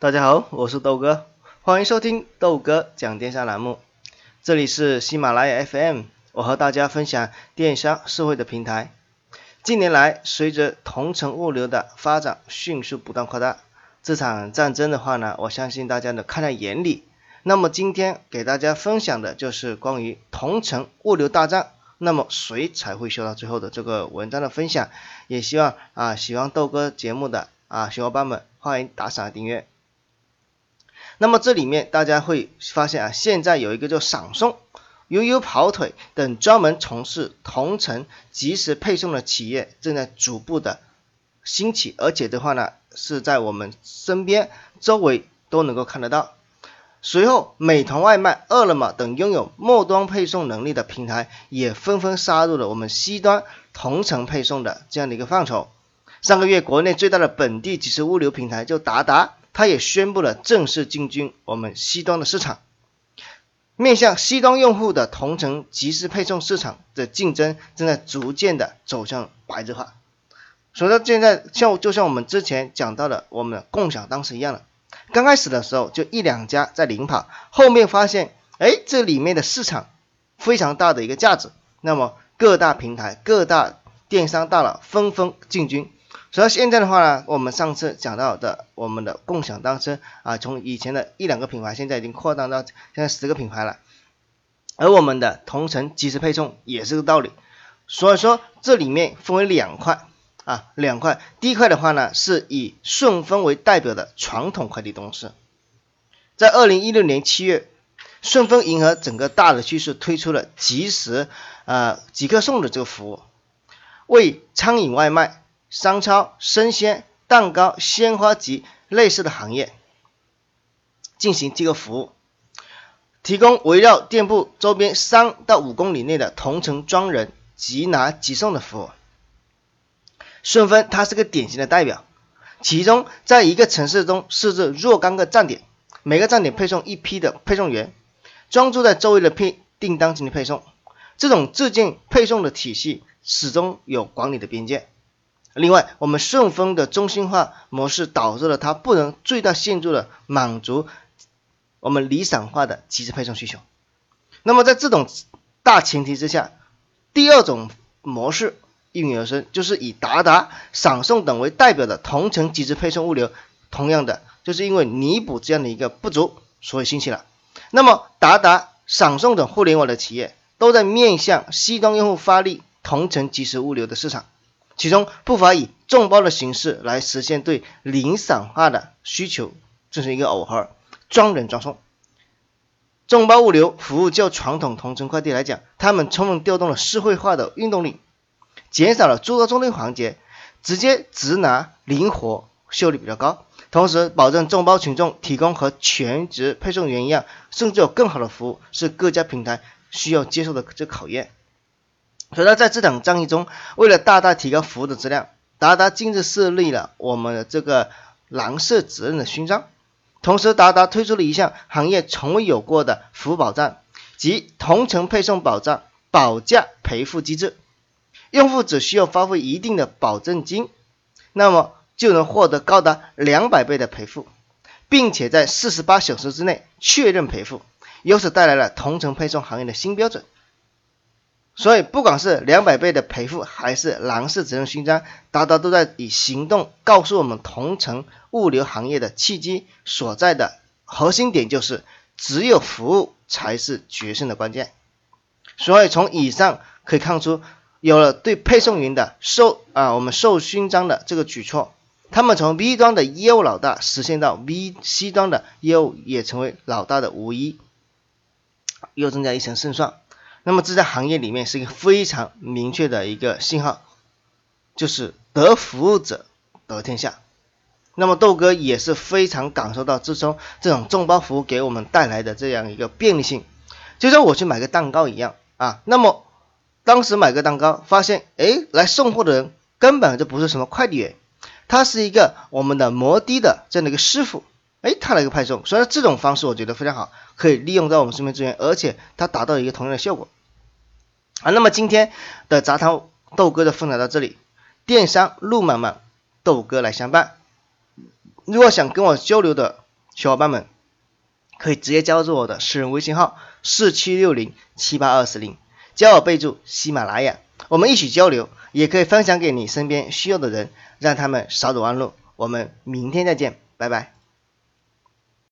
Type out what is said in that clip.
大家好，我是豆哥，欢迎收听豆哥讲电商栏目。这里是喜马拉雅 FM，我和大家分享电商社会的平台。近年来，随着同城物流的发展迅速不断扩大，这场战争的话呢，我相信大家都看在眼里。那么今天给大家分享的就是关于同城物流大战，那么谁才会修到最后的这个文章的分享？也希望啊喜欢豆哥节目的啊小伙伴们欢迎打赏订阅。那么这里面大家会发现啊，现在有一个叫闪送、悠悠跑腿等专门从事同城即时配送的企业正在逐步的兴起，而且的话呢，是在我们身边周围都能够看得到。随后，美团外卖、饿了么等拥有末端配送能力的平台也纷纷杀入了我们 C 端同城配送的这样的一个范畴。上个月，国内最大的本地即时物流平台就达达。它也宣布了正式进军我们西端的市场，面向西端用户的同城即时配送市场的竞争正在逐渐的走向白热化。所以说现在像就像我们之前讲到的我们的共享单车一样的，刚开始的时候就一两家在领跑，后面发现哎这里面的市场非常大的一个价值，那么各大平台各大电商大佬纷纷进军。所以现在的话呢，我们上次讲到的我们的共享单车啊，从以前的一两个品牌，现在已经扩大到现在十个品牌了。而我们的同城即时配送也是个道理。所以说这里面分为两块啊，两块。第一块的话呢，是以顺丰为代表的传统快递公司，在二零一六年七月，顺丰迎合整个大的趋势，推出了即时呃即刻送的这个服务，为餐饮外卖。商超、生鲜、蛋糕、鲜花及类似的行业进行这个服务，提供围绕店铺周边三到五公里内的同城专人即拿即送的服务。顺丰它是个典型的代表，其中在一个城市中设置若干个站点，每个站点配送一批的配送员，专注在周围的配订单进行配送。这种自建配送的体系始终有管理的边界。另外，我们顺丰的中心化模式导致了它不能最大限度的满足我们理想化的即时配送需求。那么在这种大前提之下，第二种模式应运而生，就是以达达、闪送等为代表的同城即时配送物流，同样的，就是因为弥补这样的一个不足，所以兴起了。那么达达、闪送等互联网的企业都在面向 C 端用户发力同城即时物流的市场。其中不乏以众包的形式来实现对零散化的需求，进行一个耦合，专人专送。众包物流服务较传统同城快递来讲，他们充分调动了社会化的运动力，减少了诸多中间环节，直接直拿，灵活，效率比较高，同时保证众包群众提供和全职配送员一样，甚至有更好的服务，是各家平台需要接受的这考验。所以在这场战役中，为了大大提高服务的质量，达达近日设立了我们的这个蓝色责任的勋章。同时，达达推出了一项行业从未有过的服务保障，即同城配送保障保价赔付机制。用户只需要发挥一定的保证金，那么就能获得高达两百倍的赔付，并且在四十八小时之内确认赔付，由此带来了同城配送行业的新标准。所以，不管是两百倍的赔付，还是蓝色责任勋章，达达都在以行动告诉我们同城物流行业的契机所在的核心点，就是只有服务才是决胜的关键。所以，从以上可以看出，有了对配送员的授啊，我们授勋章的这个举措，他们从 B 端的业务老大实现到 VC 端的业务也成为老大的无疑，又增加一层胜算。那么这在行业里面是一个非常明确的一个信号，就是得服务者得天下。那么豆哥也是非常感受到自从这种众包服务给我们带来的这样一个便利性，就像我去买个蛋糕一样啊。那么当时买个蛋糕，发现哎来送货的人根本就不是什么快递员，他是一个我们的摩的的这样的一个师傅。哎，他来一个派送，所以这种方式我觉得非常好，可以利用到我们身边资源，而且它达到一个同样的效果。啊，那么今天的杂谈豆哥的分享到这里，电商路漫漫，豆哥来相伴。如果想跟我交流的小伙伴们可以直接加入我的私人微信号四七六零七八二四零，加我备注喜马拉雅，我们一起交流，也可以分享给你身边需要的人，让他们少走弯路。我们明天再见，拜拜。